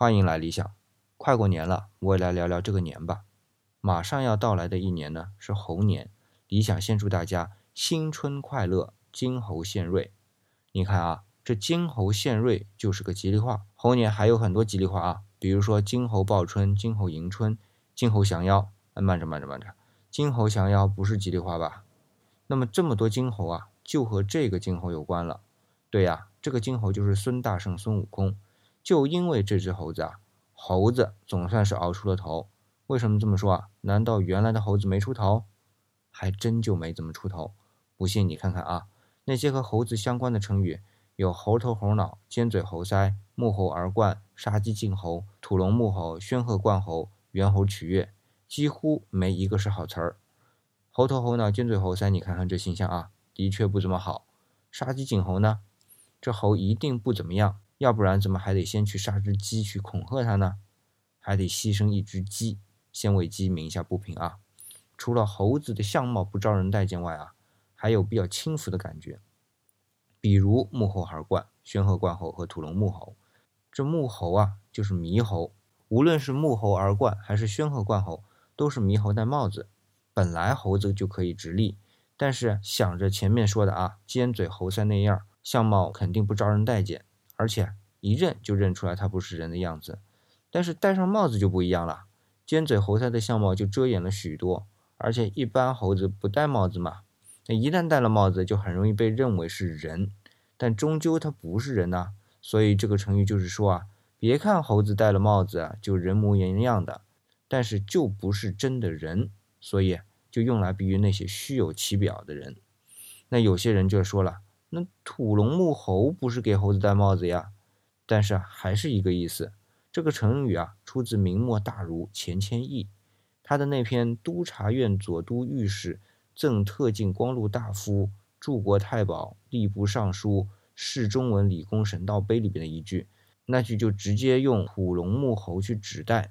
欢迎来理想。快过年了，我也来聊聊这个年吧。马上要到来的一年呢，是猴年。理想先祝大家新春快乐，金猴献瑞。你看啊，这金猴献瑞就是个吉利话。猴年还有很多吉利话啊，比如说金猴报春、金猴迎春、金猴降妖。哎，慢着慢着慢着，金猴降妖不是吉利话吧？那么这么多金猴啊，就和这个金猴有关了。对呀，这个金猴就是孙大圣孙悟空。就因为这只猴子啊，猴子总算是熬出了头。为什么这么说啊？难道原来的猴子没出头？还真就没怎么出头。不信你看看啊，那些和猴子相关的成语有猴头猴脑、尖嘴猴腮、木猴而冠、杀鸡儆猴、土龙木猴、宣鹤冠猴、猿猴取悦，几乎没一个是好词儿。猴头猴脑、尖嘴猴腮，你看看这形象啊，的确不怎么好。杀鸡儆猴呢？这猴一定不怎么样。要不然怎么还得先去杀只鸡去恐吓他呢？还得牺牲一只鸡，先为鸡鸣一下不平啊！除了猴子的相貌不招人待见外啊，还有比较轻浮的感觉，比如木猴而冠、宣鹤冠猴和土龙木猴。这木猴啊，就是猕猴。无论是木猴而冠还是宣鹤冠猴，都是猕猴戴帽子。本来猴子就可以直立，但是想着前面说的啊，尖嘴猴腮那样，相貌肯定不招人待见。而且一认就认出来他不是人的样子，但是戴上帽子就不一样了，尖嘴猴腮的相貌就遮掩了许多。而且一般猴子不戴帽子嘛，那一旦戴了帽子就很容易被认为是人，但终究他不是人呐。所以这个成语就是说啊，别看猴子戴了帽子就人模人样的，但是就不是真的人，所以就用来比喻那些虚有其表的人。那有些人就说了。那土龙木猴不是给猴子戴帽子呀？但是啊还是一个意思。这个成语啊，出自明末大儒钱谦益，他的那篇《督察院左都御史赠特进光禄大夫、柱国太保、吏部尚书、侍中文理工神道碑》里边的一句，那句就直接用土龙木猴去指代。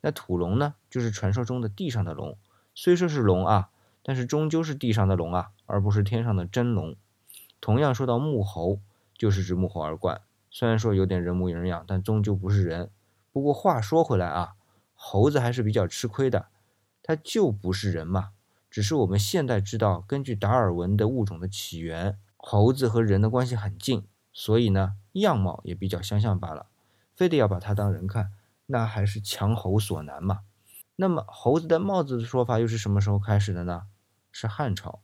那土龙呢，就是传说中的地上的龙，虽说是龙啊，但是终究是地上的龙啊，而不是天上的真龙。同样说到木猴，就是指木猴而冠。虽然说有点人模人样，但终究不是人。不过话说回来啊，猴子还是比较吃亏的，它就不是人嘛。只是我们现在知道，根据达尔文的物种的起源，猴子和人的关系很近，所以呢，样貌也比较相像罢了。非得要把它当人看，那还是强猴所难嘛。那么猴子戴帽子的说法又是什么时候开始的呢？是汉朝。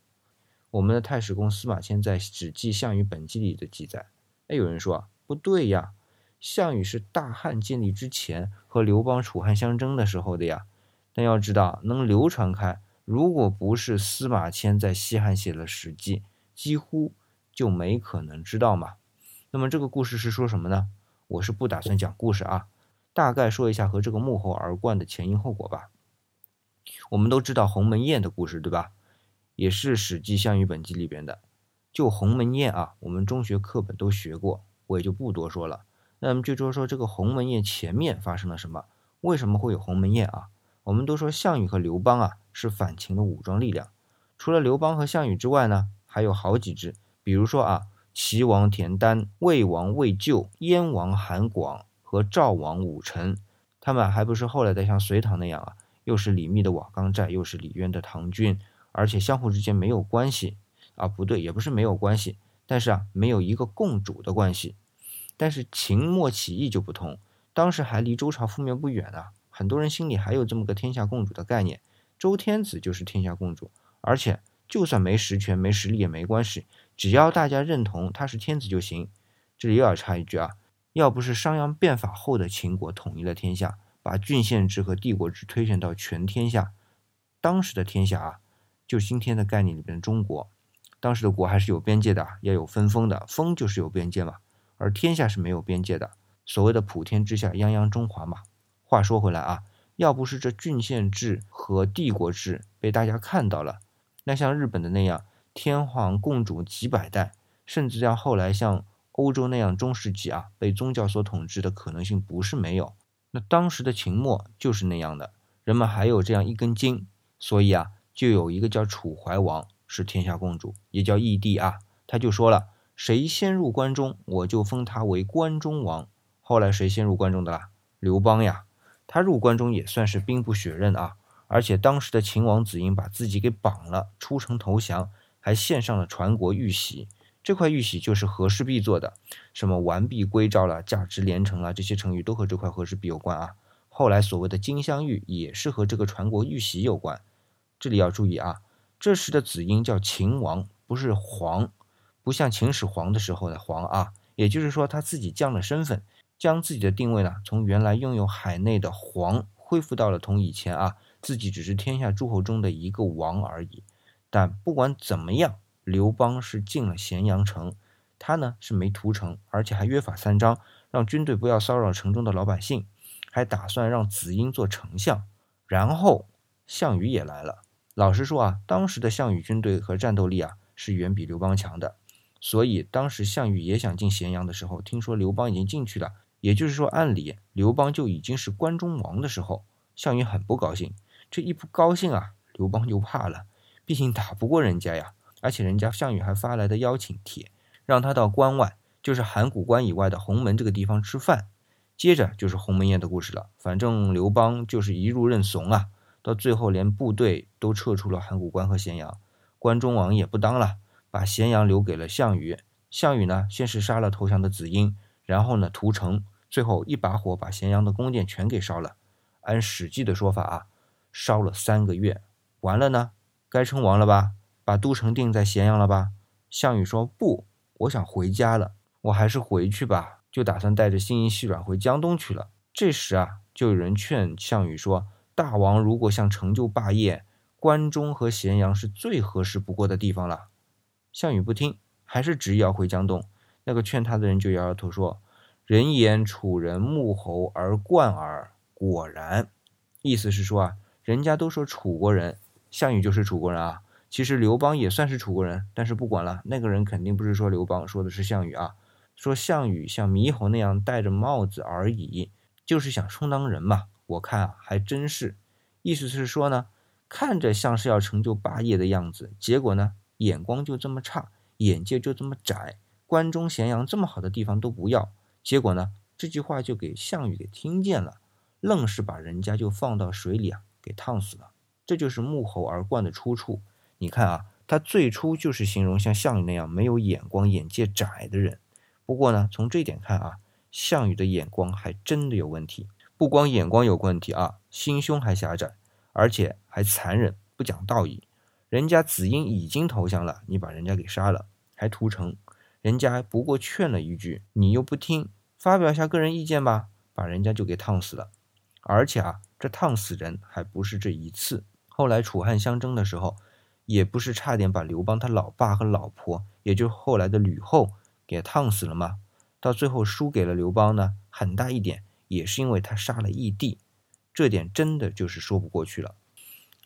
我们的太史公司马迁在《史记项羽本纪》里的记载，哎，有人说啊，不对呀，项羽是大汉建立之前和刘邦、楚汉相争的时候的呀。但要知道，能流传开，如果不是司马迁在西汉写了《史记》，几乎就没可能知道嘛。那么这个故事是说什么呢？我是不打算讲故事啊，大概说一下和这个幕后而冠的前因后果吧。我们都知道鸿门宴的故事，对吧？也是《史记·项羽本纪》里边的，就鸿门宴啊，我们中学课本都学过，我也就不多说了。那么就说说这个鸿门宴前面发生了什么？为什么会有鸿门宴啊？我们都说项羽和刘邦啊是反秦的武装力量，除了刘邦和项羽之外呢，还有好几支，比如说啊，齐王田丹、魏王魏咎、燕王韩广和赵王武臣，他们还不是后来的像隋唐那样啊，又是李密的瓦岗寨，又是李渊的唐军。而且相互之间没有关系啊，不对，也不是没有关系，但是啊，没有一个共主的关系。但是秦末起义就不同，当时还离周朝覆灭不远啊，很多人心里还有这么个天下共主的概念，周天子就是天下共主。而且就算没实权、没实力也没关系，只要大家认同他是天子就行。这里又要插一句啊，要不是商鞅变法后的秦国统一了天下，把郡县制和帝国制推选到全天下，当时的天下啊。就今天的概念里边的中国，当时的国还是有边界的，要有分封的，封就是有边界嘛。而天下是没有边界的，所谓的普天之下，泱泱中华嘛。话说回来啊，要不是这郡县制和帝国制被大家看到了，那像日本的那样，天皇共主几百代，甚至要后来像欧洲那样中世纪啊，被宗教所统治的可能性不是没有。那当时的秦末就是那样的，人们还有这样一根筋，所以啊。就有一个叫楚怀王，是天下共主，也叫义帝啊。他就说了，谁先入关中，我就封他为关中王。后来谁先入关中的啦？刘邦呀，他入关中也算是兵不血刃啊，而且当时的秦王子婴把自己给绑了，出城投降，还献上了传国玉玺。这块玉玺就是和氏璧做的，什么完璧归赵了、价值连城了，这些成语都和这块和氏璧有关啊。后来所谓的金镶玉也是和这个传国玉玺有关。这里要注意啊，这时的子婴叫秦王，不是皇，不像秦始皇的时候的皇啊。也就是说，他自己降了身份。将自己的定位呢，从原来拥有海内的皇，恢复到了同以前啊，自己只是天下诸侯中的一个王而已。但不管怎么样，刘邦是进了咸阳城，他呢是没屠城，而且还约法三章，让军队不要骚扰城中的老百姓，还打算让子婴做丞相。然后项羽也来了。老实说啊，当时的项羽军队和战斗力啊是远比刘邦强的，所以当时项羽也想进咸阳的时候，听说刘邦已经进去了。也就是说，按理刘邦就已经是关中王的时候，项羽很不高兴。这一不高兴啊，刘邦就怕了，毕竟打不过人家呀。而且人家项羽还发来的邀请帖，让他到关外，就是函谷关以外的鸿门这个地方吃饭。接着就是鸿门宴的故事了。反正刘邦就是一路认怂啊，到最后连部队都撤出了函谷关和咸阳，关中王也不当了，把咸阳留给了项羽。项羽呢，先是杀了投降的子婴，然后呢屠城。最后一把火把咸阳的宫殿全给烧了，按《史记》的说法啊，烧了三个月，完了呢，该称王了吧？把都城定在咸阳了吧？项羽说不，我想回家了，我还是回去吧，就打算带着心仪细软回江东去了。这时啊，就有人劝项羽说，大王如果想成就霸业，关中和咸阳是最合适不过的地方了。项羽不听，还是执意要回江东。那个劝他的人就摇摇头说。人言楚人穆侯而冠耳，果然，意思是说啊，人家都说楚国人，项羽就是楚国人啊。其实刘邦也算是楚国人，但是不管了，那个人肯定不是说刘邦，说的是项羽啊。说项羽像猕猴那样戴着帽子而已，就是想充当人嘛。我看啊，还真是，意思是说呢，看着像是要成就霸业的样子，结果呢，眼光就这么差，眼界就这么窄，关中咸阳这么好的地方都不要。结果呢？这句话就给项羽给听见了，愣是把人家就放到水里啊，给烫死了。这就是沐猴而冠的出处。你看啊，他最初就是形容像项羽那样没有眼光、眼界窄的人。不过呢，从这点看啊，项羽的眼光还真的有问题。不光眼光有问题啊，心胸还狭窄，而且还残忍，不讲道义。人家子婴已经投降了，你把人家给杀了，还屠城。人家不过劝了一句，你又不听，发表一下个人意见吧，把人家就给烫死了。而且啊，这烫死人还不是这一次，后来楚汉相争的时候，也不是差点把刘邦他老爸和老婆，也就后来的吕后给烫死了吗？到最后输给了刘邦呢，很大一点也是因为他杀了义帝，这点真的就是说不过去了。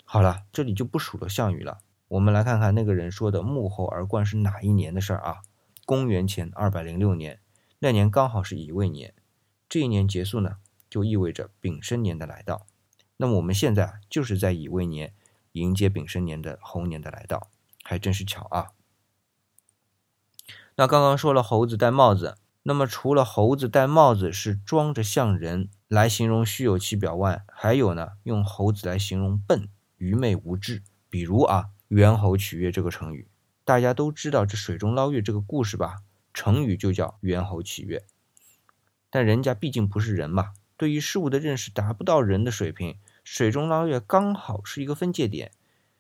好了，这里就不数了项羽了，我们来看看那个人说的幕后而冠是哪一年的事儿啊？公元前二百零六年，那年刚好是乙未年，这一年结束呢，就意味着丙申年的来到。那么我们现在就是在乙未年迎接丙申年的猴年的来到，还真是巧啊。那刚刚说了猴子戴帽子，那么除了猴子戴帽子是装着像人来形容虚有其表外，还有呢，用猴子来形容笨、愚昧、无知，比如啊，猿猴取悦这个成语。大家都知道这水中捞月这个故事吧？成语就叫猿猴取月。但人家毕竟不是人嘛，对于事物的认识达不到人的水平。水中捞月刚好是一个分界点。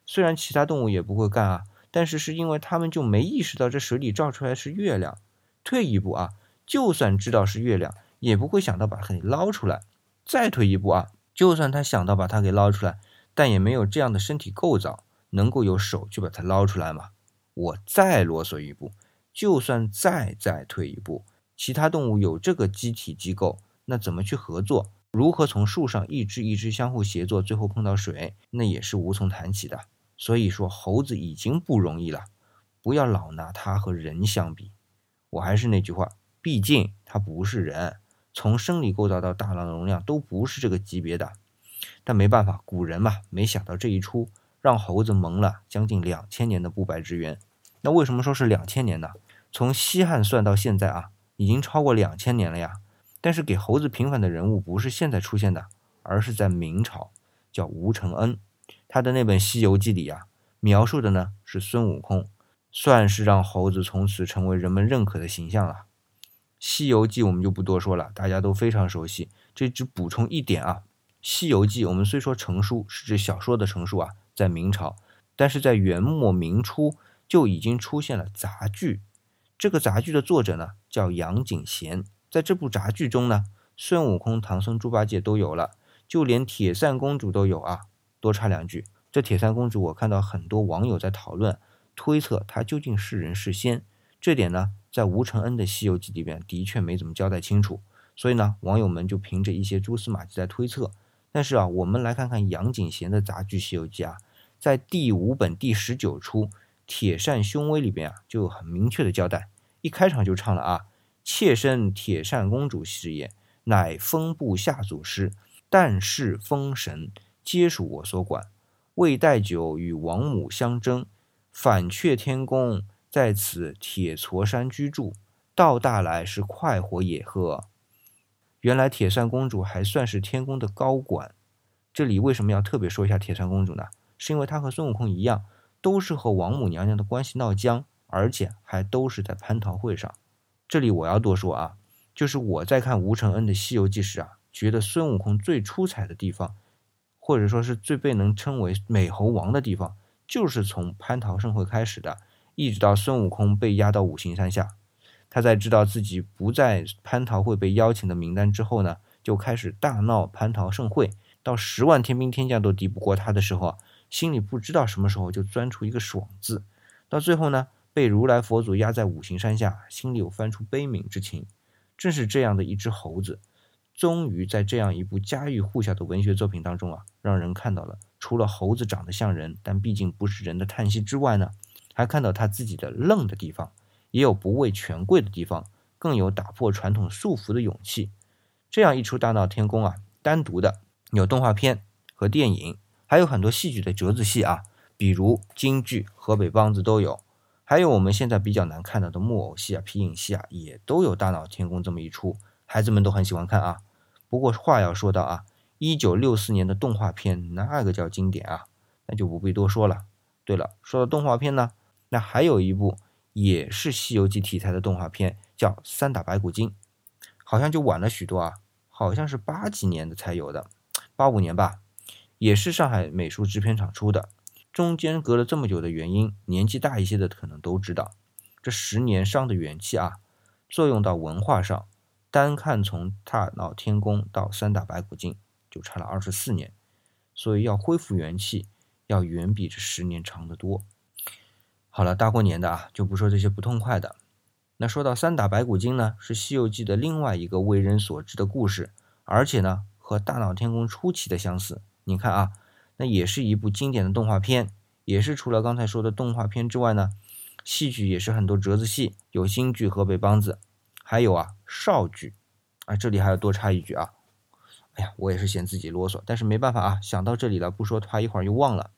虽然其他动物也不会干啊，但是是因为他们就没意识到这水里照出来是月亮。退一步啊，就算知道是月亮，也不会想到把它给捞出来。再退一步啊，就算他想到把它给捞出来，但也没有这样的身体构造，能够有手去把它捞出来嘛。我再啰嗦一步，就算再再退一步，其他动物有这个机体机构，那怎么去合作？如何从树上一只一只相互协作，最后碰到水，那也是无从谈起的。所以说，猴子已经不容易了，不要老拿它和人相比。我还是那句话，毕竟它不是人，从生理构造到大脑容量都不是这个级别的。但没办法，古人嘛，没想到这一出。让猴子蒙了将近两千年的不白之冤。那为什么说是两千年呢？从西汉算到现在啊，已经超过两千年了呀。但是给猴子平反的人物不是现在出现的，而是在明朝，叫吴承恩。他的那本《西游记》里啊，描述的呢是孙悟空，算是让猴子从此成为人们认可的形象了。《西游记》我们就不多说了，大家都非常熟悉。这只补充一点啊，《西游记》我们虽说成书是指小说的成书啊，在明朝，但是在元末明初就已经出现了杂剧。这个杂剧的作者呢叫杨景贤。在这部杂剧中呢，孙悟空、唐僧、猪八戒都有了，就连铁扇公主都有啊。多插两句，这铁扇公主，我看到很多网友在讨论、推测她究竟是人是仙，这点呢，在吴承恩的《西游记》里边的确没怎么交代清楚，所以呢，网友们就凭着一些蛛丝马迹在推测。但是啊，我们来看看杨景贤的杂剧《西游记》啊，在第五本第十九出《铁扇凶威》里边啊，就有很明确的交代，一开场就唱了啊。妾身铁扇公主是也，乃风部下祖师，但是封神皆属我所管。未待久与王母相争，反却天宫在此铁矬山居住。到大来是快活也呵。原来铁扇公主还算是天宫的高管。这里为什么要特别说一下铁扇公主呢？是因为她和孙悟空一样，都是和王母娘娘的关系闹僵，而且还都是在蟠桃会上。这里我要多说啊，就是我在看吴承恩的《西游记》时啊，觉得孙悟空最出彩的地方，或者说是最被能称为美猴王的地方，就是从蟠桃盛会开始的，一直到孙悟空被押到五行山下，他在知道自己不在蟠桃会被邀请的名单之后呢，就开始大闹蟠桃盛会，到十万天兵天将都敌不过他的时候啊，心里不知道什么时候就钻出一个爽字，到最后呢。被如来佛祖压在五行山下，心里有翻出悲悯之情。正是这样的一只猴子，终于在这样一部家喻户晓的文学作品当中啊，让人看到了除了猴子长得像人，但毕竟不是人的叹息之外呢，还看到他自己的愣的地方，也有不畏权贵的地方，更有打破传统束缚的勇气。这样一出大闹天宫啊，单独的有动画片和电影，还有很多戏剧的折子戏啊，比如京剧、河北梆子都有。还有我们现在比较难看到的木偶戏啊、皮影戏啊，也都有大闹天宫这么一出，孩子们都很喜欢看啊。不过话要说到啊，一九六四年的动画片那个叫经典啊，那就不必多说了。对了，说到动画片呢，那还有一部也是《西游记》题材的动画片，叫《三打白骨精》，好像就晚了许多啊，好像是八几年的才有的，八五年吧，也是上海美术制片厂出的。中间隔了这么久的原因，年纪大一些的可能都知道。这十年伤的元气啊，作用到文化上，单看从大闹天宫到三打白骨精，就差了二十四年。所以要恢复元气，要远比这十年长得多。好了，大过年的啊，就不说这些不痛快的。那说到三打白骨精呢，是《西游记》的另外一个为人所知的故事，而且呢，和大闹天宫初期的相似。你看啊。那也是一部经典的动画片，也是除了刚才说的动画片之外呢，戏剧也是很多折子戏，有京剧、河北梆子，还有啊少剧，啊这里还要多插一句啊，哎呀我也是嫌自己啰嗦，但是没办法啊，想到这里了不说的话一会儿又忘了，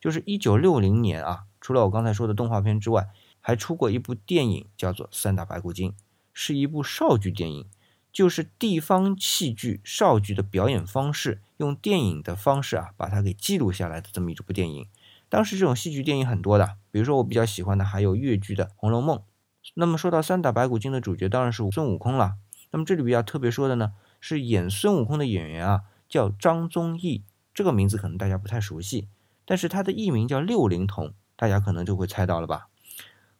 就是一九六零年啊，除了我刚才说的动画片之外，还出过一部电影叫做《三打白骨精》，是一部少剧电影。就是地方戏剧少剧的表演方式，用电影的方式啊，把它给记录下来的这么一部电影。当时这种戏剧电影很多的，比如说我比较喜欢的还有越剧的《红楼梦》。那么说到三打白骨精的主角当然是孙悟空了。那么这里比较特别说的呢，是演孙悟空的演员啊，叫张宗义，这个名字可能大家不太熟悉，但是他的艺名叫六龄童，大家可能就会猜到了吧。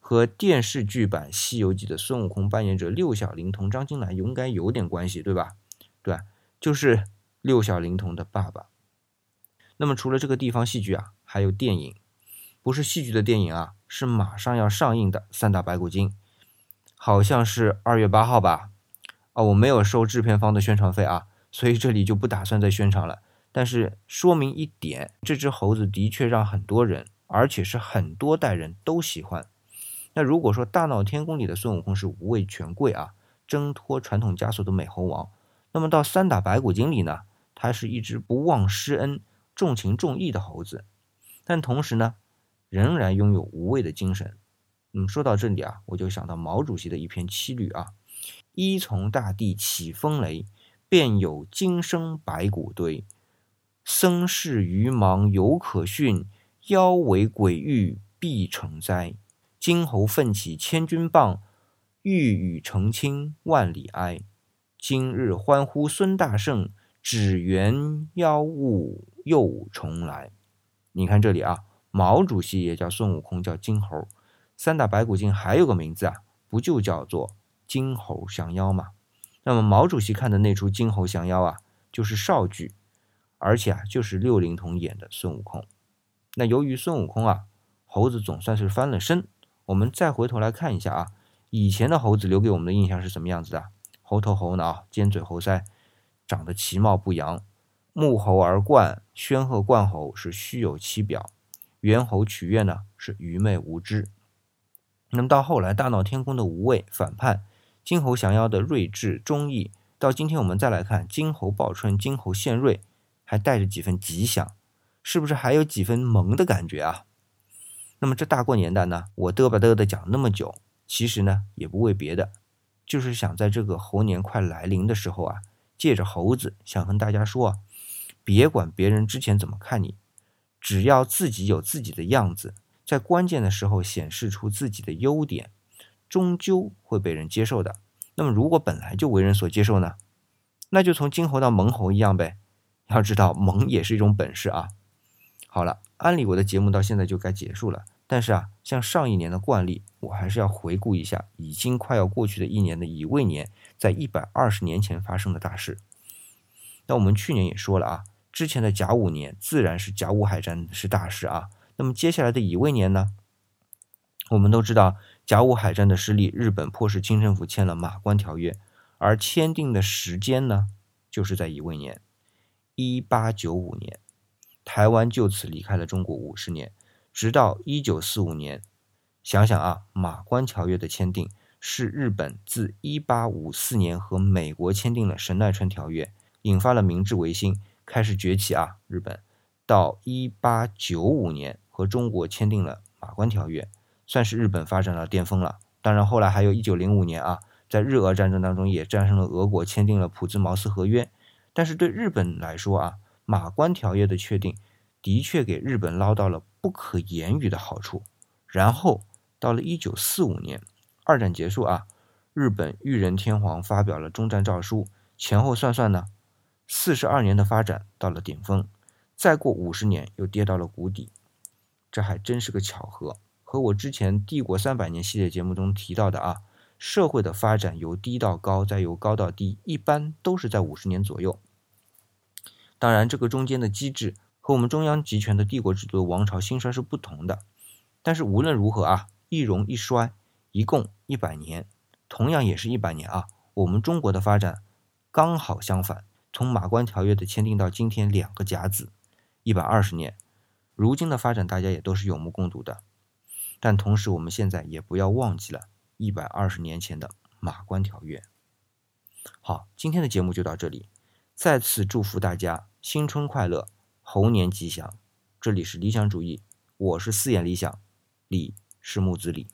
和电视剧版《西游记》的孙悟空扮演者六小龄童张金兰应该有点关系，对吧？对，就是六小龄童的爸爸。那么除了这个地方戏剧啊，还有电影，不是戏剧的电影啊，是马上要上映的《三打白骨精》，好像是二月八号吧？啊，我没有收制片方的宣传费啊，所以这里就不打算再宣传了。但是说明一点，这只猴子的确让很多人，而且是很多代人都喜欢。那如果说大闹天宫里的孙悟空是无畏权贵啊，挣脱传统枷锁的美猴王，那么到三打白骨精里呢，他是一只不忘施恩、重情重义的猴子，但同时呢，仍然拥有无畏的精神。嗯，说到这里啊，我就想到毛主席的一篇七律啊，一从大地起风雷，便有金生白骨堆。僧事愚盲犹可训，妖为鬼域必成灾。金侯奋起千钧棒，欲与澄清万里哀。今日欢呼孙大圣，只缘妖物又重来。你看这里啊，毛主席也叫孙悟空，叫金猴。三打白骨精还有个名字啊，不就叫做金猴降妖吗？那么毛主席看的那出金猴降妖啊，就是少剧，而且啊，就是六龄童演的孙悟空。那由于孙悟空啊，猴子总算是翻了身，我们再回头来看一下啊，以前的猴子留给我们的印象是什么样子的？猴头猴脑、尖嘴猴腮，长得其貌不扬；木猴而冠、宣鹤冠猴是虚有其表；猿猴取悦呢是愚昧无知。那么到后来，大闹天宫的无畏反叛，金猴降妖的睿智忠义，到今天我们再来看金猴报春、金猴献瑞，还带着几分吉祥，是不是还有几分萌的感觉啊？那么这大过年的呢，我嘚吧嘚的讲那么久，其实呢也不为别的，就是想在这个猴年快来临的时候啊，借着猴子想跟大家说啊，别管别人之前怎么看你，只要自己有自己的样子。在关键的时候显示出自己的优点，终究会被人接受的。那么，如果本来就为人所接受呢？那就从金猴到萌猴一样呗。要知道，萌也是一种本事啊。好了，按理我的节目到现在就该结束了，但是啊，像上一年的惯例，我还是要回顾一下已经快要过去的一年的乙未年，在一百二十年前发生的大事。那我们去年也说了啊，之前的甲午年自然是甲午海战是大事啊。那么接下来的乙未年呢？我们都知道甲午海战的失利，日本迫使清政府签了《马关条约》，而签订的时间呢，就是在乙未年，一八九五年，台湾就此离开了中国五十年，直到一九四五年。想想啊，《马关条约》的签订是日本自一八五四年和美国签订了《神奈川条约》，引发了明治维新，开始崛起啊，日本到一八九五年。和中国签订了《马关条约》，算是日本发展到巅峰了。当然，后来还有一九零五年啊，在日俄战争当中也战胜了俄国，签订了《普兹茅斯合约》。但是对日本来说啊，《马关条约》的确定的确给日本捞到了不可言喻的好处。然后到了一九四五年，二战结束啊，日本裕仁天皇发表了终战诏书，前后算算呢，四十二年的发展到了顶峰，再过五十年又跌到了谷底。这还真是个巧合，和我之前《帝国三百年》系列节目中提到的啊，社会的发展由低到高，再由高到低，一般都是在五十年左右。当然，这个中间的机制和我们中央集权的帝国制度的王朝兴衰是不同的。但是无论如何啊，一荣一衰，一共一百年，同样也是一百年啊。我们中国的发展刚好相反，从马关条约的签订到今天两个甲子，一百二十年。如今的发展，大家也都是有目共睹的。但同时，我们现在也不要忘记了一百二十年前的马关条约。好，今天的节目就到这里，再次祝福大家新春快乐，猴年吉祥。这里是理想主义，我是四眼理想，李是木子李。